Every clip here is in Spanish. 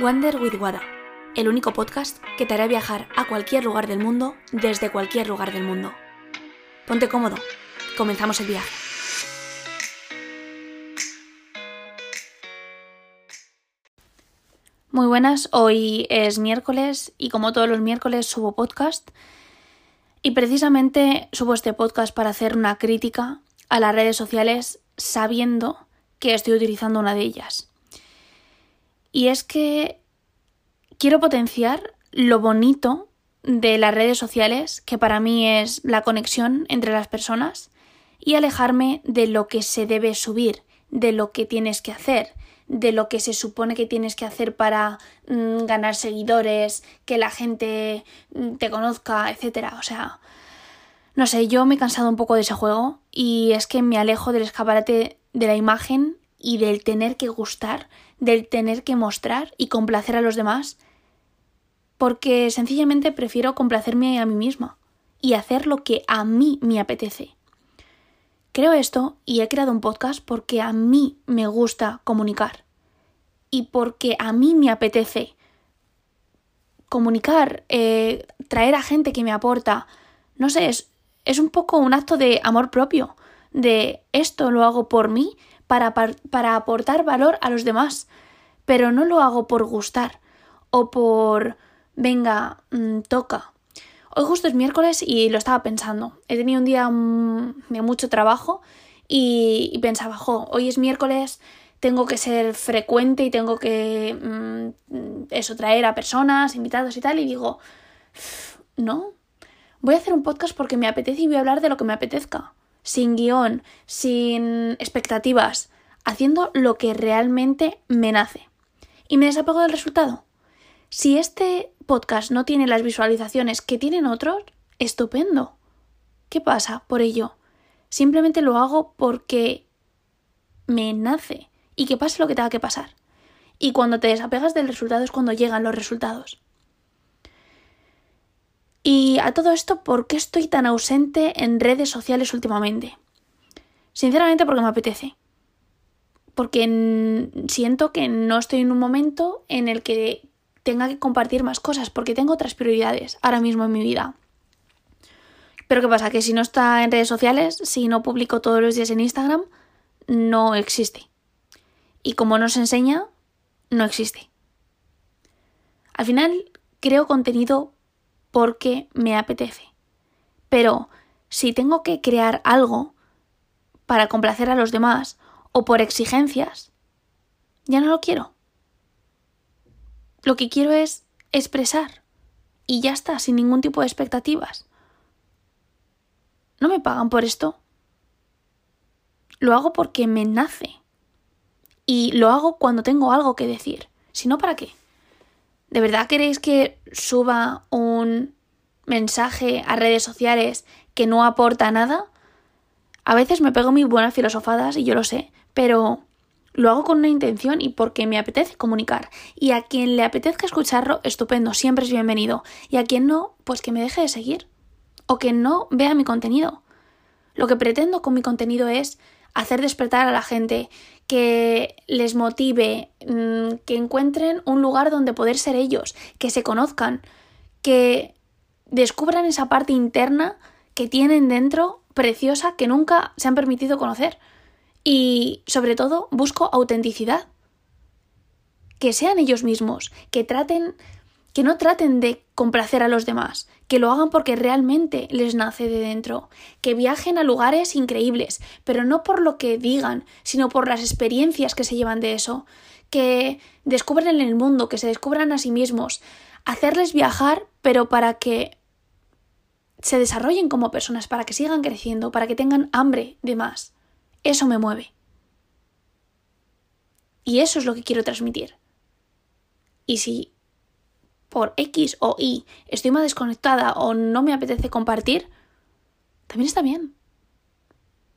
Wander with Wada, el único podcast que te hará viajar a cualquier lugar del mundo desde cualquier lugar del mundo. Ponte cómodo, comenzamos el viaje. Muy buenas, hoy es miércoles y como todos los miércoles subo podcast y precisamente subo este podcast para hacer una crítica a las redes sociales sabiendo que estoy utilizando una de ellas. Y es que quiero potenciar lo bonito de las redes sociales, que para mí es la conexión entre las personas, y alejarme de lo que se debe subir, de lo que tienes que hacer, de lo que se supone que tienes que hacer para mm, ganar seguidores, que la gente mm, te conozca, etcétera. O sea, no sé, yo me he cansado un poco de ese juego y es que me alejo del escaparate de la imagen y del tener que gustar, del tener que mostrar y complacer a los demás, porque sencillamente prefiero complacerme a mí misma y hacer lo que a mí me apetece. Creo esto y he creado un podcast porque a mí me gusta comunicar y porque a mí me apetece comunicar, eh, traer a gente que me aporta. No sé, es, es un poco un acto de amor propio, de esto lo hago por mí para, para aportar valor a los demás, pero no lo hago por gustar o por venga, mm, toca. Hoy justo es miércoles y lo estaba pensando. He tenido un día mm, de mucho trabajo y, pensaba, jo, hoy es miércoles, tengo que ser frecuente y tengo que mm, eso, traer a personas, invitados y tal. Y digo, no, voy a hacer un podcast porque me apetece y voy a hablar de lo que me apetezca sin guion, sin expectativas, haciendo lo que realmente me nace. Y me desapego del resultado. Si este podcast no tiene las visualizaciones que tienen otros, estupendo. ¿Qué pasa por ello? Simplemente lo hago porque me nace y que pase lo que tenga que pasar. Y cuando te desapegas del resultado es cuando llegan los resultados. Y a todo esto, ¿por qué estoy tan ausente en redes sociales últimamente? Sinceramente porque me apetece. Porque siento que no estoy en un momento en el que tenga que compartir más cosas, porque tengo otras prioridades ahora mismo en mi vida. Pero ¿qué pasa? Que si no está en redes sociales, si no publico todos los días en Instagram, no existe. Y como no se enseña, no existe. Al final, creo contenido porque me apetece. Pero si tengo que crear algo para complacer a los demás o por exigencias, ya no lo quiero. Lo que quiero es expresar y ya está, sin ningún tipo de expectativas. No me pagan por esto. Lo hago porque me nace. Y lo hago cuando tengo algo que decir. Si no, ¿para qué? ¿De verdad queréis que suba un mensaje a redes sociales que no aporta nada? A veces me pego mis buenas filosofadas y yo lo sé, pero lo hago con una intención y porque me apetece comunicar. Y a quien le apetezca escucharlo, estupendo, siempre es bienvenido. Y a quien no, pues que me deje de seguir. O que no vea mi contenido. Lo que pretendo con mi contenido es hacer despertar a la gente, que les motive, mm, que encuentren un lugar donde poder ser ellos, que se conozcan, que descubran esa parte interna que tienen dentro preciosa que nunca se han permitido conocer. Y sobre todo busco autenticidad. Que sean ellos mismos, que traten que no traten de complacer a los demás, que lo hagan porque realmente les nace de dentro, que viajen a lugares increíbles, pero no por lo que digan, sino por las experiencias que se llevan de eso, que descubran el mundo, que se descubran a sí mismos, hacerles viajar, pero para que se desarrollen como personas, para que sigan creciendo, para que tengan hambre de más. Eso me mueve. Y eso es lo que quiero transmitir. Y si por X o Y estoy más desconectada o no me apetece compartir, también está bien.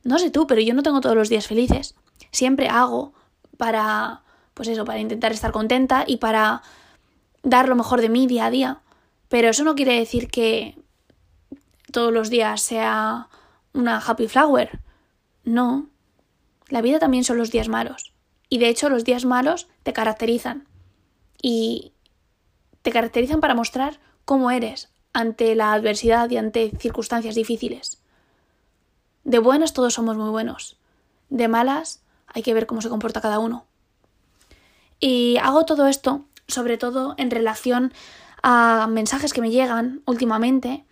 No sé tú, pero yo no tengo todos los días felices. Siempre hago para, pues eso, para intentar estar contenta y para dar lo mejor de mí día a día. Pero eso no quiere decir que todos los días sea una happy flower. No. La vida también son los días malos. Y de hecho los días malos te caracterizan y te caracterizan para mostrar cómo eres ante la adversidad y ante circunstancias difíciles. De buenas todos somos muy buenos. De malas hay que ver cómo se comporta cada uno. Y hago todo esto, sobre todo en relación a mensajes que me llegan últimamente,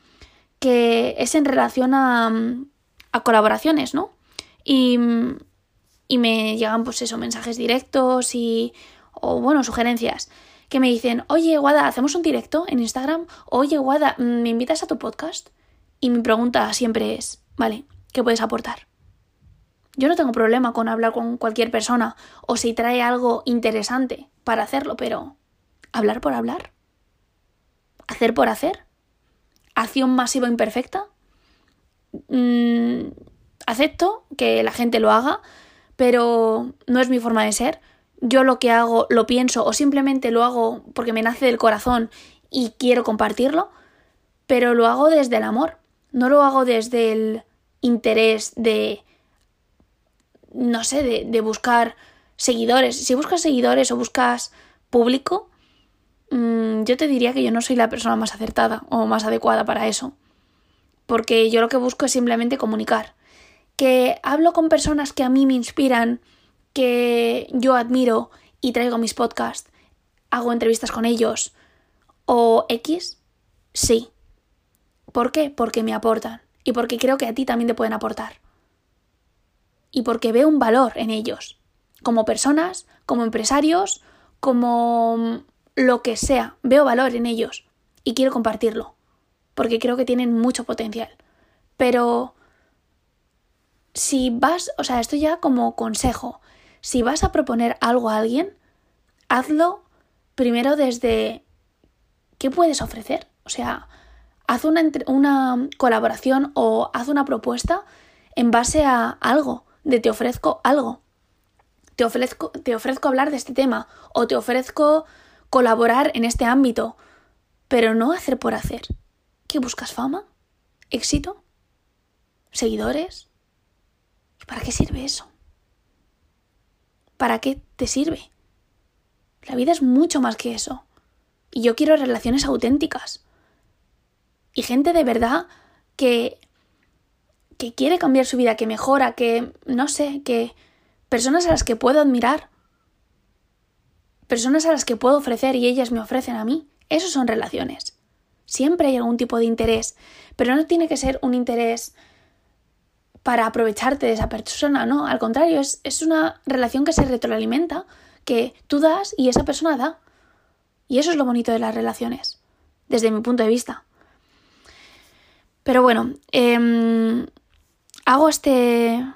que es en relación a, colaboraciones, ¿no? Y, y me llegan, pues eso, mensajes directos y, o bueno, sugerencias que me dicen, oye, Guada, ¿hacemos un directo en Instagram? Oye, Guada, ¿me invitas a tu podcast? Y mi pregunta siempre es, vale, ¿qué puedes aportar? Yo no tengo problema con hablar con cualquier persona o si trae algo interesante para hacerlo, pero hablar por hablar. Hacer por hacer. Acción masiva imperfecta. Mm, acepto que la gente lo haga, pero no es mi forma de ser yo lo que hago lo pienso o simplemente lo hago porque me nace del corazón y quiero compartirlo, pero lo hago desde el amor, no lo hago desde el interés de, no sé, de, de buscar seguidores. Si buscas seguidores o buscas público, mmm, yo te diría que yo no soy la persona más acertada o más adecuada para eso. Porque yo lo que busco es simplemente comunicar. Que hablo con personas que a mí me inspiran, que yo admiro y traigo mis podcasts, hago entrevistas con ellos o X, sí. ¿Por qué? Porque me aportan y porque creo que a ti también te pueden aportar. Y porque veo un valor en ellos, como personas, como empresarios, como lo que sea, veo valor en ellos y quiero compartirlo, porque creo que tienen mucho potencial. Pero si vas, o sea, esto ya como consejo, si vas a proponer algo a alguien, hazlo primero desde qué puedes ofrecer. O sea, haz una, una colaboración o haz una propuesta en base a algo, de te ofrezco algo. Te ofrezco, te ofrezco hablar de este tema o te ofrezco colaborar en este ámbito, pero no hacer por hacer. ¿Qué buscas fama? ¿Éxito? ¿Seguidores? ¿Para qué sirve eso? ¿Para qué te sirve? La vida es mucho más que eso. Y yo quiero relaciones auténticas. Y gente de verdad que que quiere cambiar su vida, que mejora, que no sé, que personas a las que puedo admirar, personas a las que puedo ofrecer y ellas me ofrecen a mí. Esos son relaciones. Siempre hay algún tipo de interés, pero no tiene que ser un interés para aprovecharte de esa persona, no, al contrario, es, es una relación que se retroalimenta, que tú das y esa persona da. Y eso es lo bonito de las relaciones, desde mi punto de vista. Pero bueno, eh, hago este,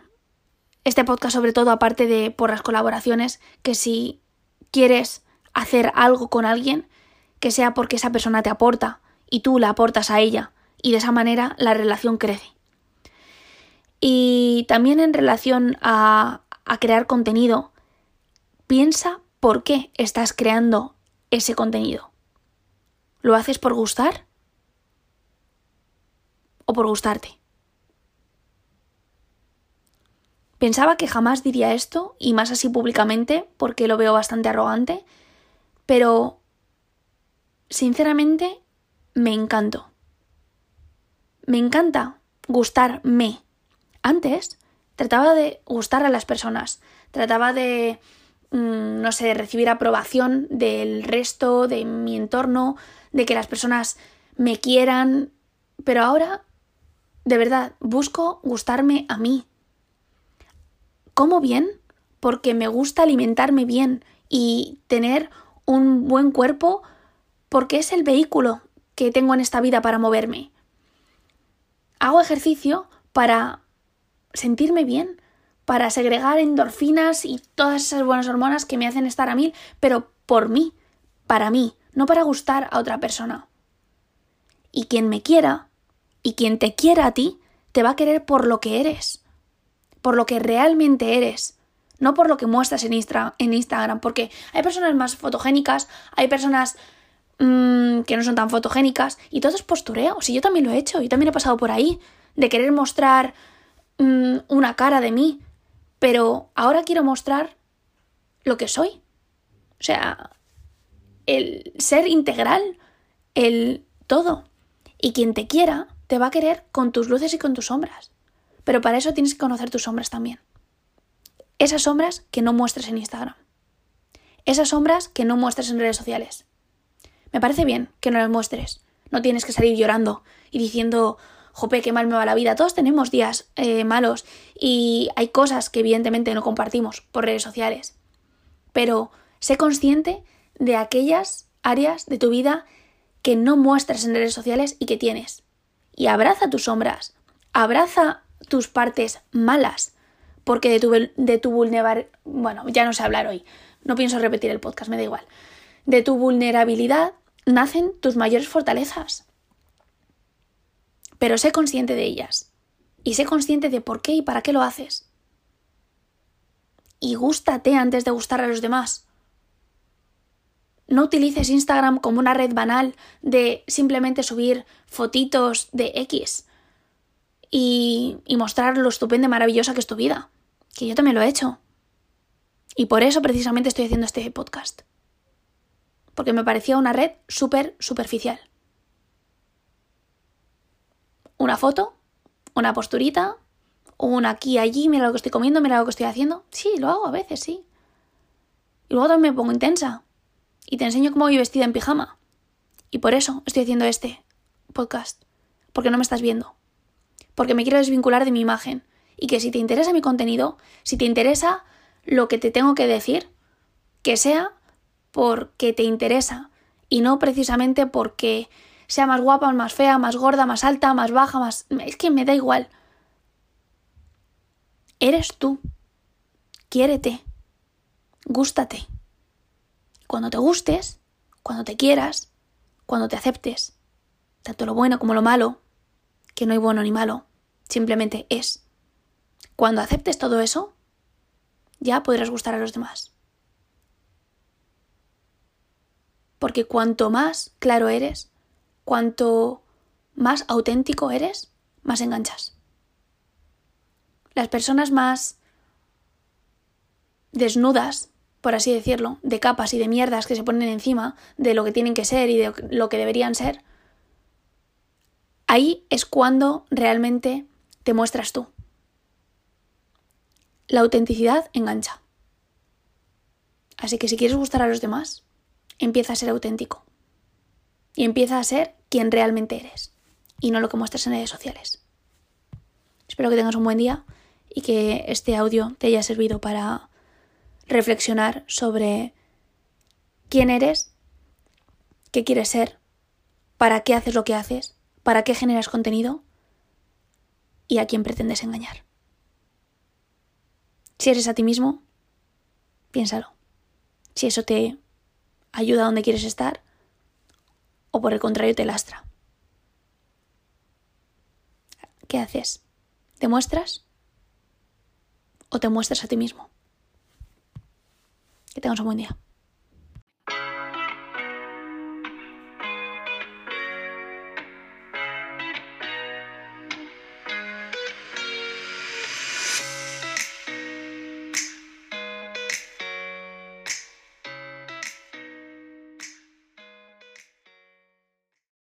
este podcast sobre todo aparte de por las colaboraciones, que si quieres hacer algo con alguien, que sea porque esa persona te aporta y tú la aportas a ella, y de esa manera la relación crece. Y también en relación a, crear contenido, piensa por qué estás creando ese contenido. ¿Lo haces por gustar? ¿O por gustarte? Pensaba que jamás diría esto, y más así públicamente, porque lo veo bastante arrogante, pero sinceramente me encanto. Me encanta gustarme. Antes trataba de gustar a las personas, trataba de, mm, no sé, recibir aprobación del resto, de mi entorno, de que las personas me quieran, pero ahora, de verdad, busco gustarme a mí. Como bien porque me gusta alimentarme bien y tener un buen cuerpo porque es el vehículo que tengo en esta vida para moverme. Hago ejercicio para sentirme bien, para segregar endorfinas y todas esas buenas hormonas que me hacen estar a mil, pero por mí, para mí, no para gustar a otra persona. Y quien me quiera, y quien te quiera a ti, te va a querer por lo que eres, por lo que realmente eres, no por lo que muestras en, en Instagram, porque hay personas más fotogénicas, hay personas mmm, que no son tan fotogénicas, y todo es postureo. Si yo también lo he hecho, yo también he pasado por ahí, de querer mostrar Mm, una cara de mí, pero ahora quiero mostrar lo que soy. O sea, el ser integral, el todo. Y quien te quiera te va a querer con tus luces y con tus sombras. Pero para eso tienes que conocer tus sombras también. Esas sombras que no muestres en Instagram. Esas sombras que no muestres en redes sociales. Me parece bien que no las muestres. No tienes que salir llorando y diciendo, jope, qué mal me va la vida. Todos tenemos días eh, malos y hay cosas que evidentemente no compartimos por redes sociales. Pero sé consciente de aquellas áreas de tu vida que no muestras en redes sociales y que tienes. Y abraza tus sombras, abraza tus partes malas, porque de tu, de tu vulnerabilidad, bueno, ya no sé hablar hoy, no pienso repetir el podcast, me da igual. De tu vulnerabilidad nacen tus mayores fortalezas. Pero sé consciente de ellas. Y sé consciente de por qué y para qué lo haces. Y gústate antes de gustar a los demás. No utilices Instagram como una red banal de simplemente subir fotitos de X y, y mostrar lo estupenda y maravillosa que es tu vida. Que yo también lo he hecho. Y por eso precisamente estoy haciendo este podcast. Porque me parecía una red súper superficial. Una foto, una posturita, un aquí, allí, mira lo que estoy comiendo, mira lo que estoy haciendo. Sí, lo hago a veces, sí. Y luego también me pongo intensa y te enseño cómo voy vestida en pijama. Y por eso estoy haciendo este podcast. Porque no me estás viendo. Porque me quiero desvincular de mi imagen. Y que si te interesa mi contenido, si te interesa lo que te tengo que decir, que sea porque te interesa y no precisamente porque sea más guapa, más fea, más gorda, más alta, más baja, más... Es que me da igual. Eres tú. Quiérete. Gústate. Cuando te gustes, cuando te quieras, cuando te aceptes, tanto lo bueno como lo malo, que no hay bueno ni malo, simplemente es. Cuando aceptes todo eso, ya podrás gustar a los demás. Porque cuanto más claro eres, cuanto más auténtico eres, más enganchas. Las personas más desnudas por así decirlo, de capas y de mierdas que se ponen encima de lo que tienen que ser y de lo que deberían ser, ahí es cuando realmente te muestras tú. La autenticidad engancha. Así que si quieres gustar a los demás, empieza a ser auténtico. Y empieza a ser quien realmente eres. Y no lo que muestras en redes sociales. Espero que tengas un buen día y que este audio te haya servido para reflexionar sobre quién eres, qué quieres ser, para qué haces lo que haces, para qué generas contenido y a quién pretendes engañar. Si eres a ti mismo, piénsalo. Si eso te ayuda a donde quieres estar o por el contrario te lastra. ¿Qué haces? ¿Te muestras o te muestras a ti mismo? Que tengas un buen día.